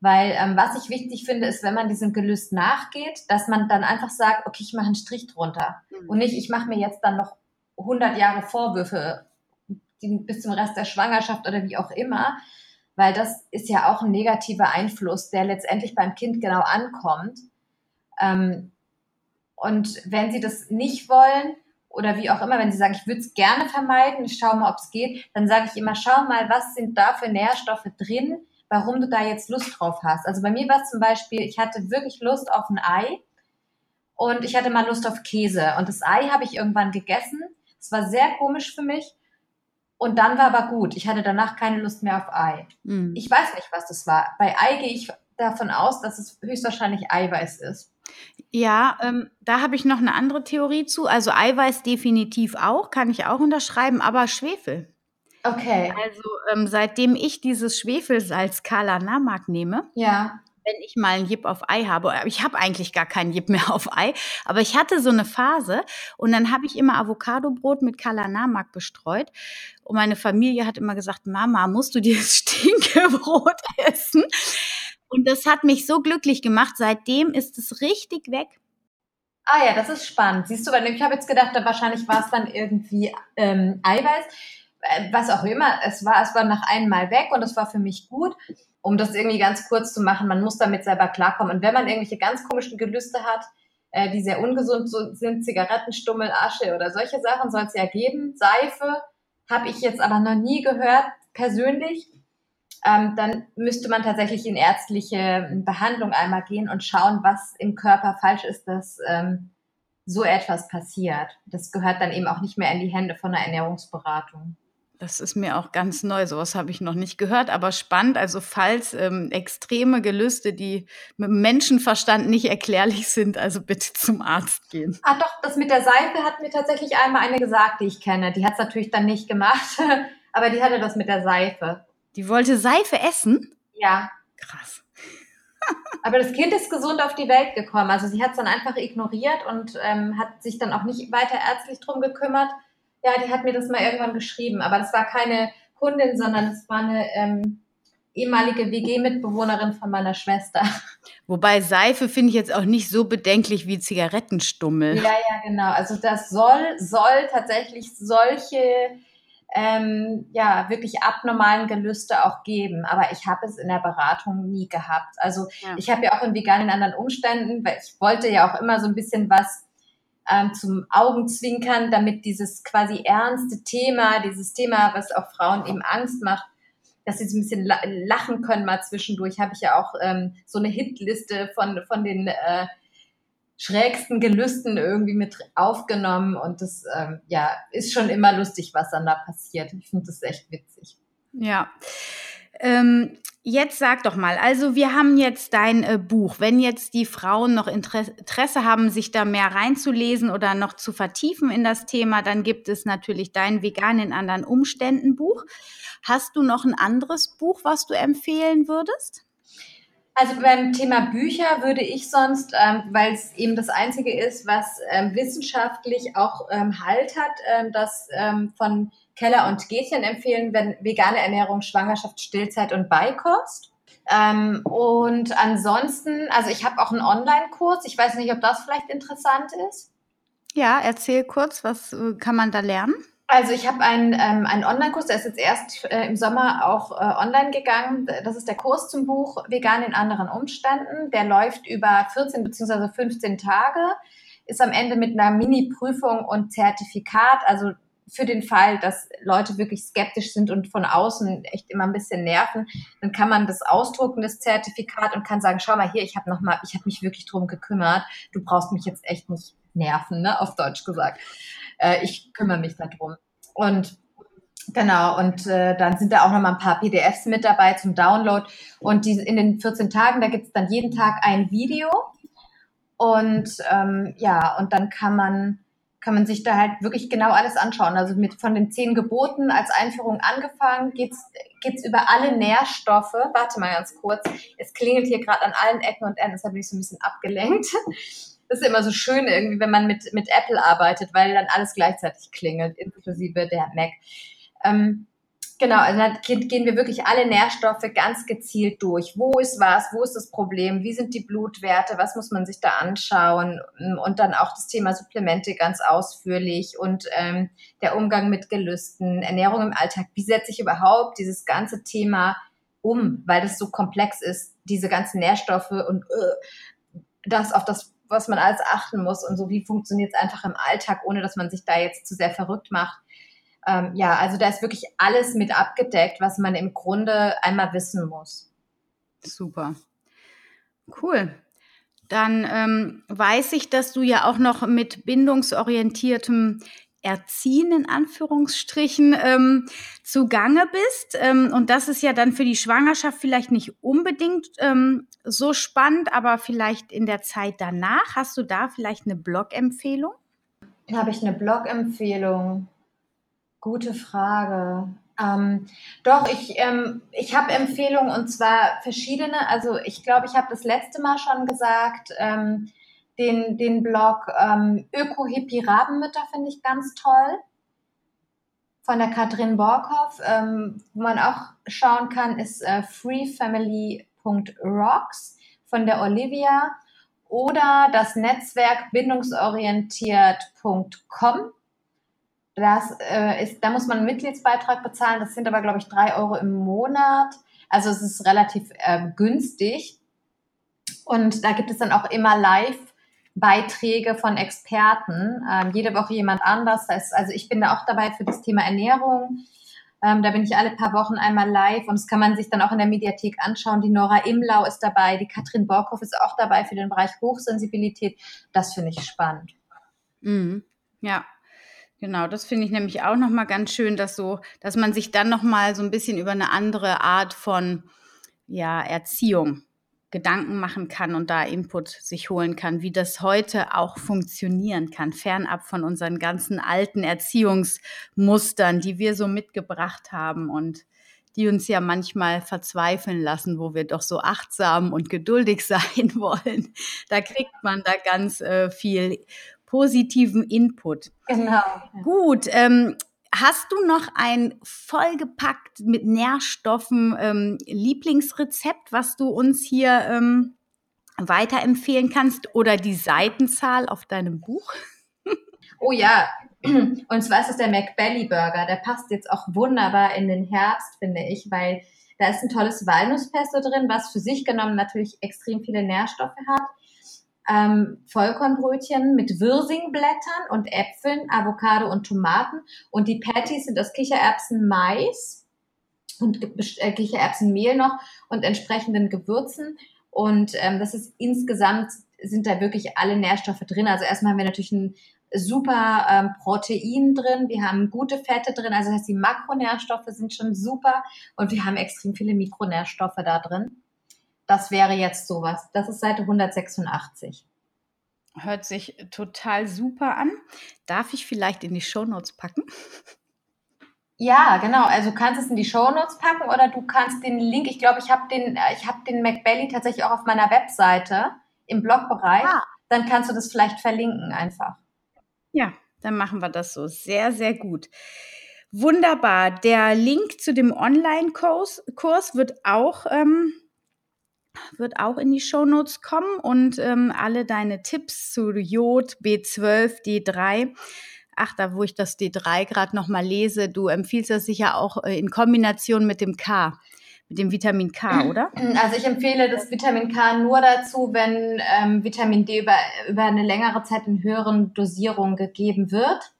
Weil ähm, was ich wichtig finde, ist, wenn man diesem Gelüst nachgeht, dass man dann einfach sagt, okay, ich mache einen Strich drunter. Mhm. Und nicht, ich mache mir jetzt dann noch 100 Jahre Vorwürfe die, bis zum Rest der Schwangerschaft oder wie auch immer. Weil das ist ja auch ein negativer Einfluss, der letztendlich beim Kind genau ankommt. Ähm, und wenn sie das nicht wollen, oder wie auch immer, wenn sie sagen, ich würde es gerne vermeiden, ich schaue mal, ob es geht, dann sage ich immer, schau mal, was sind da für Nährstoffe drin, warum du da jetzt Lust drauf hast. Also bei mir war es zum Beispiel, ich hatte wirklich Lust auf ein Ei und ich hatte mal Lust auf Käse. Und das Ei habe ich irgendwann gegessen. Es war sehr komisch für mich. Und dann war aber gut. Ich hatte danach keine Lust mehr auf Ei. Mhm. Ich weiß nicht, was das war. Bei Ei gehe ich davon aus, dass es höchstwahrscheinlich Eiweiß ist. Ja, ähm, da habe ich noch eine andere Theorie zu. Also Eiweiß definitiv auch, kann ich auch unterschreiben, aber Schwefel. Okay. Also ähm, seitdem ich dieses Schwefelsalz Kala Namak nehme, ja. wenn ich mal einen Jip auf Ei habe, ich habe eigentlich gar keinen Jip mehr auf Ei, aber ich hatte so eine Phase und dann habe ich immer Avocadobrot mit Kala Namak bestreut und meine Familie hat immer gesagt, Mama, musst du dieses Stinkebrot essen? Und das hat mich so glücklich gemacht. Seitdem ist es richtig weg. Ah ja, das ist spannend. Siehst du, weil ich habe jetzt gedacht, wahrscheinlich war es dann irgendwie ähm, Eiweiß. Äh, was auch immer es war, es war nach einem Mal weg und es war für mich gut, um das irgendwie ganz kurz zu machen. Man muss damit selber klarkommen. Und wenn man irgendwelche ganz komischen Gelüste hat, äh, die sehr ungesund sind, Zigarettenstummel, Asche oder solche Sachen soll es ja geben. Seife habe ich jetzt aber noch nie gehört, persönlich. Ähm, dann müsste man tatsächlich in ärztliche Behandlung einmal gehen und schauen, was im Körper falsch ist, dass ähm, so etwas passiert. Das gehört dann eben auch nicht mehr in die Hände von einer Ernährungsberatung. Das ist mir auch ganz neu. Sowas habe ich noch nicht gehört, aber spannend. Also falls ähm, extreme Gelüste, die mit dem Menschenverstand nicht erklärlich sind, also bitte zum Arzt gehen. Ah doch, das mit der Seife hat mir tatsächlich einmal eine gesagt, die ich kenne. Die hat es natürlich dann nicht gemacht, aber die hatte das mit der Seife. Die wollte Seife essen? Ja. Krass. aber das Kind ist gesund auf die Welt gekommen. Also sie hat es dann einfach ignoriert und ähm, hat sich dann auch nicht weiter ärztlich drum gekümmert. Ja, die hat mir das mal irgendwann geschrieben, aber das war keine Kundin, sondern es war eine ähm, ehemalige WG-Mitbewohnerin von meiner Schwester. Wobei Seife finde ich jetzt auch nicht so bedenklich wie Zigarettenstummel. Ja, ja, genau. Also das soll, soll tatsächlich solche ähm, ja wirklich abnormalen Gelüste auch geben. Aber ich habe es in der Beratung nie gehabt. Also ja. ich habe ja auch in veganen anderen Umständen, weil ich wollte ja auch immer so ein bisschen was ähm, zum Augenzwinkern, damit dieses quasi ernste Thema, dieses Thema, was auch Frauen eben Angst macht, dass sie so ein bisschen lachen können mal zwischendurch, habe ich ja auch ähm, so eine Hitliste von, von den äh, schrägsten Gelüsten irgendwie mit aufgenommen und das ähm, ja ist schon immer lustig, was dann da passiert. Ich finde das echt witzig. Ja. Ähm, jetzt sag doch mal, also wir haben jetzt dein äh, Buch. Wenn jetzt die Frauen noch Interesse haben, sich da mehr reinzulesen oder noch zu vertiefen in das Thema, dann gibt es natürlich dein Vegan in anderen Umständen Buch. Hast du noch ein anderes Buch, was du empfehlen würdest? Also beim Thema Bücher würde ich sonst, ähm, weil es eben das Einzige ist, was ähm, wissenschaftlich auch ähm, Halt hat, ähm, das ähm, von Keller und Gätchen empfehlen, wenn vegane Ernährung, Schwangerschaft, Stillzeit und Beikost. Ähm, und ansonsten, also ich habe auch einen Online-Kurs. Ich weiß nicht, ob das vielleicht interessant ist. Ja, erzähl kurz, was äh, kann man da lernen? Also ich habe einen, ähm, einen Online-Kurs, der ist jetzt erst äh, im Sommer auch äh, online gegangen. Das ist der Kurs zum Buch Vegan in anderen Umständen. Der läuft über 14 bzw. 15 Tage, ist am Ende mit einer Mini-Prüfung und Zertifikat. Also für den Fall, dass Leute wirklich skeptisch sind und von außen echt immer ein bisschen nerven, dann kann man das ausdrucken, das Zertifikat und kann sagen, schau mal hier, ich habe noch mal, ich habe mich wirklich drum gekümmert. Du brauchst mich jetzt echt nicht nerven, ne, auf Deutsch gesagt. Äh, ich kümmere mich darum. Und Genau, und äh, dann sind da auch noch mal ein paar PDFs mit dabei zum Download. Und die, in den 14 Tagen, da gibt es dann jeden Tag ein Video. Und ähm, ja, und dann kann man, kann man sich da halt wirklich genau alles anschauen. Also mit von den zehn Geboten als Einführung angefangen, geht's geht's über alle Nährstoffe. Warte mal ganz kurz. Es klingelt hier gerade an allen Ecken und Enden, deshalb bin ich so ein bisschen abgelenkt. Das ist immer so schön irgendwie, wenn man mit, mit Apple arbeitet, weil dann alles gleichzeitig klingelt, inklusive der Mac. Ähm, genau, also da gehen wir wirklich alle Nährstoffe ganz gezielt durch. Wo ist was? Wo ist das Problem? Wie sind die Blutwerte? Was muss man sich da anschauen? Und dann auch das Thema Supplemente ganz ausführlich und ähm, der Umgang mit Gelüsten, Ernährung im Alltag. Wie setze ich überhaupt dieses ganze Thema um, weil das so komplex ist, diese ganzen Nährstoffe und äh, das auf das was man alles achten muss und so, wie funktioniert es einfach im Alltag, ohne dass man sich da jetzt zu sehr verrückt macht ähm, ja, also da ist wirklich alles mit abgedeckt, was man im Grunde einmal wissen muss. Super. Cool. Dann ähm, weiß ich, dass du ja auch noch mit bindungsorientiertem Erziehen in Anführungsstrichen ähm, zugange bist. Ähm, und das ist ja dann für die Schwangerschaft vielleicht nicht unbedingt ähm, so spannend, aber vielleicht in der Zeit danach. Hast du da vielleicht eine Blog-Empfehlung? Habe ich eine Blog-Empfehlung? Gute Frage. Ähm, doch, ich, ähm, ich habe Empfehlungen und zwar verschiedene. Also ich glaube, ich habe das letzte Mal schon gesagt, ähm, den, den Blog ähm, Öko-Hippie Rabenmütter finde ich ganz toll. Von der Katrin Borkhoff. Ähm, wo man auch schauen kann, ist äh, freefamily.rocks von der Olivia oder das Netzwerk bindungsorientiert.com das äh, ist, da muss man einen Mitgliedsbeitrag bezahlen. Das sind aber, glaube ich, drei Euro im Monat. Also es ist relativ äh, günstig. Und da gibt es dann auch immer Live-Beiträge von Experten. Ähm, jede Woche jemand anders. Das also ich bin da auch dabei für das Thema Ernährung. Ähm, da bin ich alle paar Wochen einmal live und das kann man sich dann auch in der Mediathek anschauen. Die Nora Imlau ist dabei, die Katrin Borkhoff ist auch dabei für den Bereich Hochsensibilität. Das finde ich spannend. Mhm. Ja, Genau, das finde ich nämlich auch noch mal ganz schön, dass so, dass man sich dann noch mal so ein bisschen über eine andere Art von ja, Erziehung Gedanken machen kann und da Input sich holen kann, wie das heute auch funktionieren kann, fernab von unseren ganzen alten Erziehungsmustern, die wir so mitgebracht haben und die uns ja manchmal verzweifeln lassen, wo wir doch so achtsam und geduldig sein wollen. Da kriegt man da ganz äh, viel positiven Input. Genau. Gut. Ähm, Hast du noch ein vollgepackt mit Nährstoffen ähm, Lieblingsrezept, was du uns hier ähm, weiterempfehlen kannst oder die Seitenzahl auf deinem Buch? Oh ja, und zwar ist es der McBelly Burger. Der passt jetzt auch wunderbar in den Herbst, finde ich, weil da ist ein tolles Walnusspesto drin, was für sich genommen natürlich extrem viele Nährstoffe hat ähm, Vollkornbrötchen mit Wirsingblättern und Äpfeln, Avocado und Tomaten. Und die Patties sind aus Kichererbsen, Mais und äh, Kichererbsenmehl noch und entsprechenden Gewürzen. Und ähm, das ist insgesamt sind da wirklich alle Nährstoffe drin. Also erstmal haben wir natürlich ein super ähm, Protein drin, wir haben gute Fette drin, also das heißt, die Makronährstoffe sind schon super und wir haben extrem viele Mikronährstoffe da drin. Das wäre jetzt sowas. Das ist Seite 186. Hört sich total super an. Darf ich vielleicht in die Shownotes packen? Ja, genau. Also du kannst es in die Shownotes packen oder du kannst den Link, ich glaube, ich habe den, äh, ich habe den McBelly tatsächlich auch auf meiner Webseite im Blogbereich. Ah. Dann kannst du das vielleicht verlinken einfach. Ja, dann machen wir das so. Sehr, sehr gut. Wunderbar. Der Link zu dem Online-Kurs Kurs wird auch ähm, wird auch in die Shownotes kommen und ähm, alle deine Tipps zu Jod, B12, D3. Ach, da wo ich das D3 gerade noch mal lese, du empfiehlst das sicher auch äh, in Kombination mit dem K, mit dem Vitamin K, oder? Also ich empfehle das Vitamin K nur dazu, wenn ähm, Vitamin D über, über eine längere Zeit in höheren Dosierungen gegeben wird.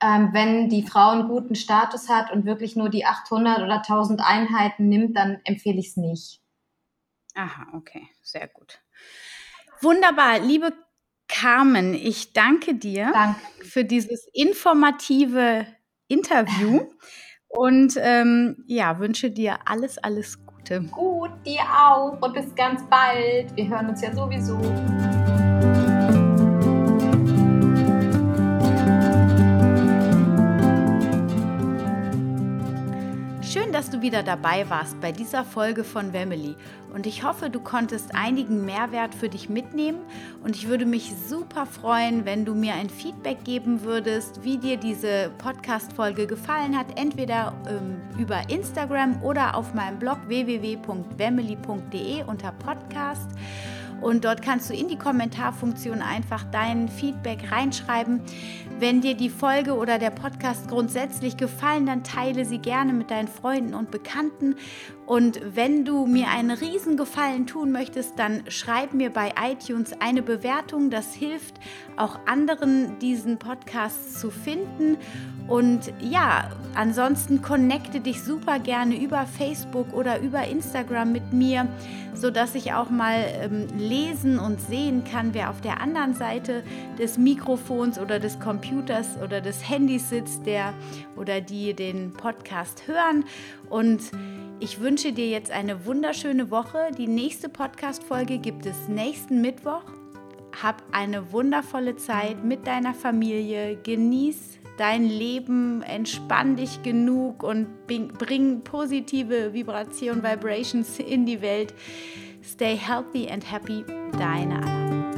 Ähm, wenn die Frau einen guten Status hat und wirklich nur die 800 oder 1000 Einheiten nimmt, dann empfehle ich es nicht. Aha, okay, sehr gut. Wunderbar, liebe Carmen, ich danke dir Danke. für dieses informative Interview und ähm, ja, wünsche dir alles, alles Gute. Gut, dir auch und bis ganz bald. Wir hören uns ja sowieso. Dass du wieder dabei warst bei dieser Folge von Wemily und ich hoffe, du konntest einigen Mehrwert für dich mitnehmen und ich würde mich super freuen, wenn du mir ein Feedback geben würdest, wie dir diese Podcast-Folge gefallen hat, entweder ähm, über Instagram oder auf meinem Blog www.wemily.de unter Podcast. Und dort kannst du in die Kommentarfunktion einfach dein Feedback reinschreiben. Wenn dir die Folge oder der Podcast grundsätzlich gefallen, dann teile sie gerne mit deinen Freunden und Bekannten. Und wenn du mir einen riesen Gefallen tun möchtest, dann schreib mir bei iTunes eine Bewertung. Das hilft auch anderen, diesen Podcast zu finden. Und ja, ansonsten connecte dich super gerne über Facebook oder über Instagram mit mir, sodass ich auch mal ähm, lesen und sehen kann, wer auf der anderen Seite des Mikrofons oder des Computers oder des Handys sitzt, der oder die den Podcast hören. Und ich wünsche dir jetzt eine wunderschöne Woche. Die nächste Podcast-Folge gibt es nächsten Mittwoch. Hab eine wundervolle Zeit mit deiner Familie. Genieß dein Leben, entspann dich genug und bring positive Vibration, Vibrations in die Welt. Stay healthy and happy, deine Anna.